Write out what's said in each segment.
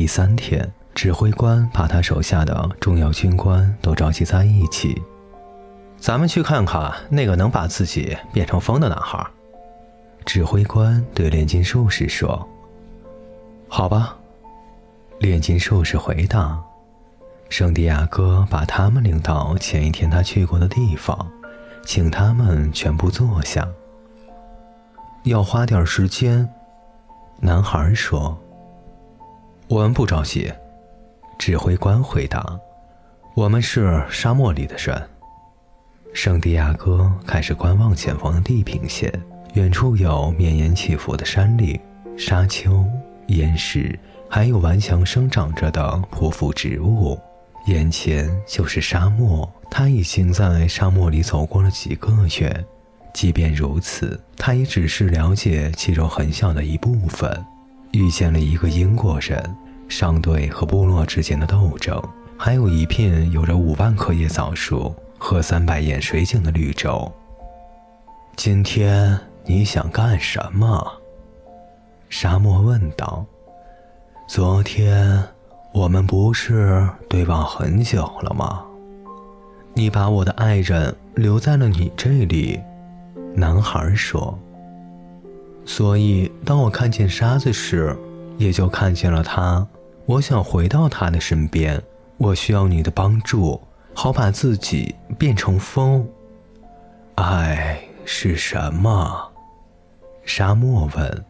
第三天，指挥官把他手下的重要军官都召集在一起。咱们去看看那个能把自己变成风的男孩。指挥官对炼金术士说：“好吧。”炼金术士回答：“圣地亚哥把他们领到前一天他去过的地方，请他们全部坐下。要花点时间。”男孩说。我们不着急，指挥官回答：“我们是沙漠里的人。”圣地亚哥开始观望前方的地平线，远处有绵延起伏的山岭、沙丘、岩石，还有顽强生长着的匍匐植物。眼前就是沙漠，他已经在沙漠里走过了几个月。即便如此，他也只是了解其中很小的一部分。遇见了一个英国人，商队和部落之间的斗争，还有一片有着五万棵椰枣树和三百眼水井的绿洲。今天你想干什么？沙漠问道。昨天我们不是对望很久了吗？你把我的爱人留在了你这里，男孩说。所以，当我看见沙子时，也就看见了他。我想回到他的身边，我需要你的帮助，好把自己变成风。爱是什么？沙漠问。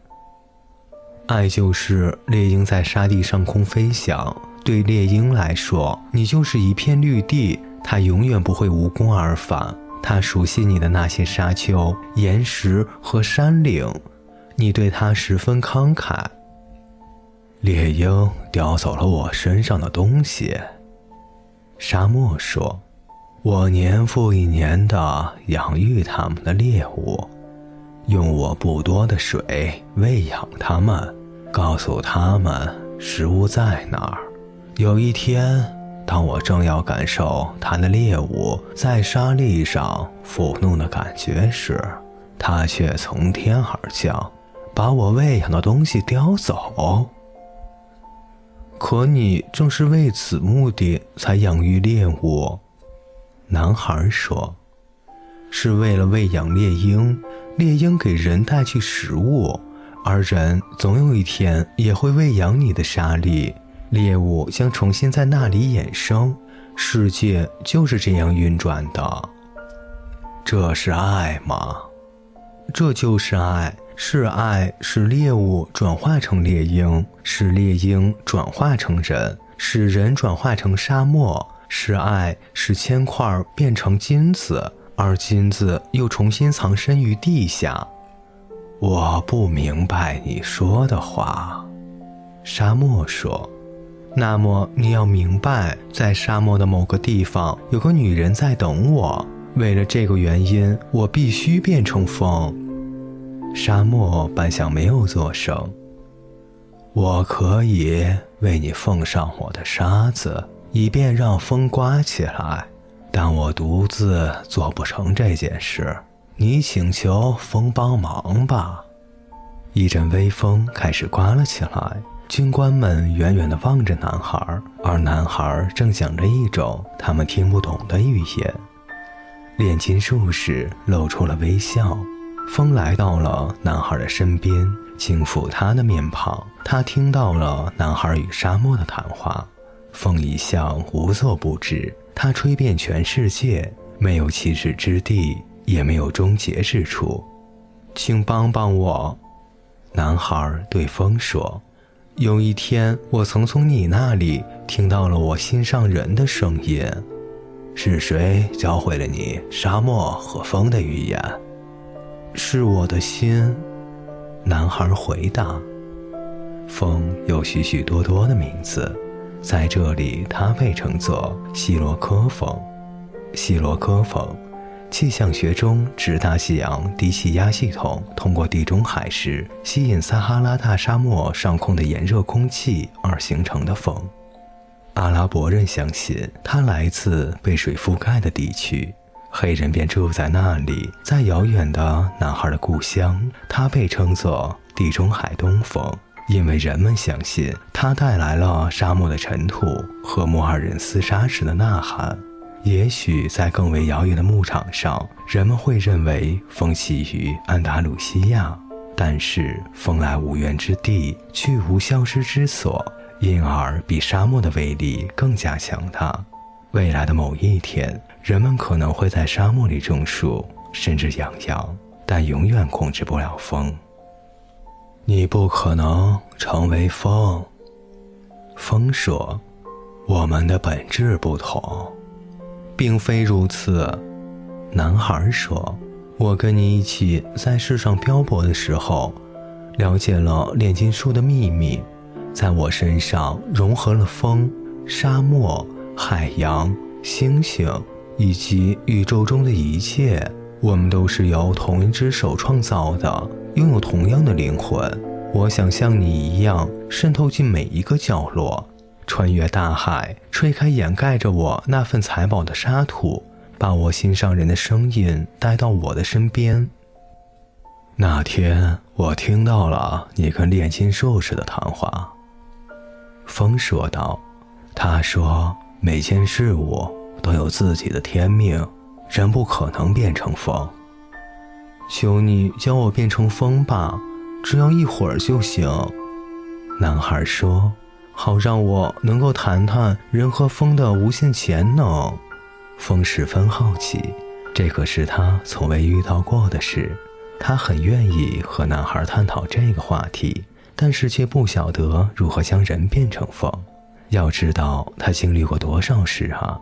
爱就是猎鹰在沙地上空飞翔。对猎鹰来说，你就是一片绿地，它永远不会无功而返。它熟悉你的那些沙丘、岩石和山岭。你对他十分慷慨。猎鹰叼走了我身上的东西。沙漠说：“我年复一年的养育他们的猎物，用我不多的水喂养它们，告诉他们食物在哪儿。有一天，当我正要感受它的猎物在沙砾上抚弄的感觉时，它却从天而降。”把我喂养的东西叼走，可你正是为此目的才养育猎物。男孩说：“是为了喂养猎鹰，猎鹰给人带去食物，而人总有一天也会喂养你的沙粒，猎物将重新在那里衍生。世界就是这样运转的。这是爱吗？这就是爱。”是爱使猎物转化成猎鹰，使猎鹰转化成人，使人转化成沙漠。是爱使铅块变成金子，而金子又重新藏身于地下。我不明白你说的话，沙漠说。那么你要明白，在沙漠的某个地方有个女人在等我。为了这个原因，我必须变成风。沙漠半晌没有作声。我可以为你奉上我的沙子，以便让风刮起来，但我独自做不成这件事。你请求风帮忙吧。一阵微风开始刮了起来，军官们远远地望着男孩，而男孩正讲着一种他们听不懂的语言。炼金术士露出了微笑。风来到了男孩的身边，轻抚他的面庞。他听到了男孩与沙漠的谈话。风一向无所不知，它吹遍全世界，没有起始之地，也没有终结之处。请帮帮我，男孩对风说：“有一天，我曾从你那里听到了我心上人的声音。是谁教会了你沙漠和风的语言？”是我的心，男孩回答。风有许许多多的名字，在这里，它被称作希罗科风。希罗科风，气象学中指大西洋低气压系统通过地中海时吸引撒哈拉大沙漠上空的炎热空气而形成的风。阿拉伯人相信它来自被水覆盖的地区。黑人便住在那里，在遥远的男孩的故乡，他被称作地中海东风，因为人们相信他带来了沙漠的尘土和摩尔人厮杀时的呐喊。也许在更为遥远的牧场上，人们会认为风起于安达鲁西亚，但是风来无源之地，去无消失之所，因而比沙漠的威力更加强大。未来的某一天，人们可能会在沙漠里种树，甚至养羊，但永远控制不了风。你不可能成为风。风说：“我们的本质不同。”并非如此，男孩说：“我跟你一起在世上漂泊的时候，了解了炼金术的秘密，在我身上融合了风、沙漠、海洋、星星以及宇宙中的一切。我们都是由同一只手创造的，拥有同样的灵魂。我想像你一样，渗透进每一个角落。”穿越大海，吹开掩盖着我那份财宝的沙土，把我心上人的声音带到我的身边。那天，我听到了你跟炼金术士的谈话。风说道：“他说，每件事物都有自己的天命，人不可能变成风。求你教我变成风吧，只要一会儿就行。”男孩说。好让我能够谈谈人和风的无限潜能。风十分好奇，这可是他从未遇到过的事。他很愿意和男孩探讨这个话题，但是却不晓得如何将人变成风。要知道，他经历过多少事啊！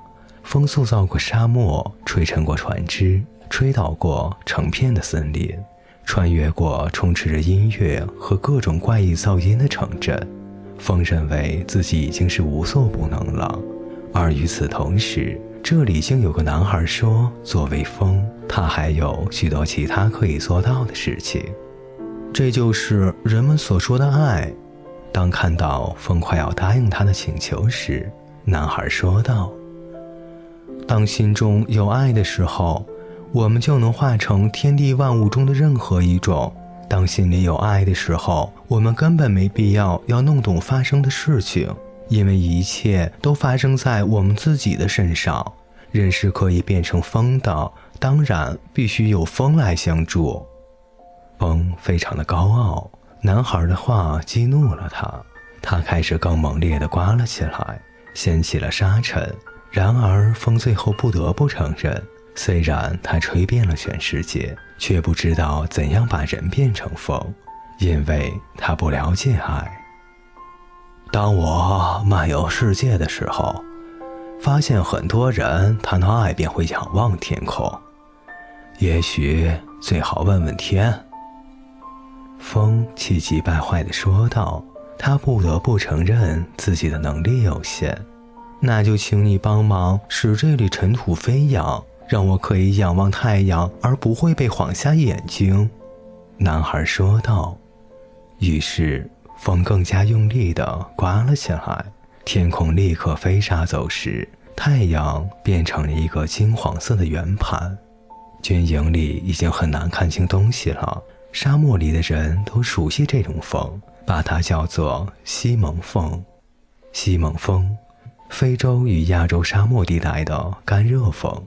风塑造过沙漠，吹沉过船只，吹倒过成片的森林，穿越过充斥着音乐和各种怪异噪音的城镇。风认为自己已经是无所不能了，而与此同时，这里竟有个男孩说：“作为风，他还有许多其他可以做到的事情。”这就是人们所说的爱。当看到风快要答应他的请求时，男孩说道：“当心中有爱的时候，我们就能化成天地万物中的任何一种。”当心里有爱的时候，我们根本没必要要弄懂发生的事情，因为一切都发生在我们自己的身上。人是可以变成风的，当然必须有风来相助。风非常的高傲，男孩的话激怒了他，他开始更猛烈地刮了起来，掀起了沙尘。然而，风最后不得不承认。虽然他吹遍了全世界，却不知道怎样把人变成风，因为他不了解爱。当我漫游世界的时候，发现很多人谈到爱便会仰望天空。也许最好问问天。风气急败坏地说道：“他不得不承认自己的能力有限，那就请你帮忙使这里尘土飞扬。”让我可以仰望太阳，而不会被晃瞎眼睛，男孩说道。于是风更加用力地刮了起来，天空立刻飞沙走石，太阳变成了一个金黄色的圆盘。军营里已经很难看清东西了，沙漠里的人都熟悉这种风，把它叫做西蒙风。西蒙风，非洲与亚洲沙漠地带的干热风。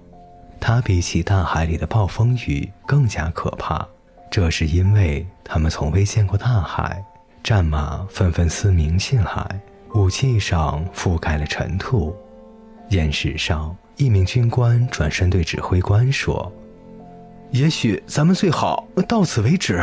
它比起大海里的暴风雨更加可怕，这是因为他们从未见过大海。战马纷纷嘶鸣起来，武器上覆盖了尘土。岩石上，一名军官转身对指挥官说：“也许咱们最好到此为止。”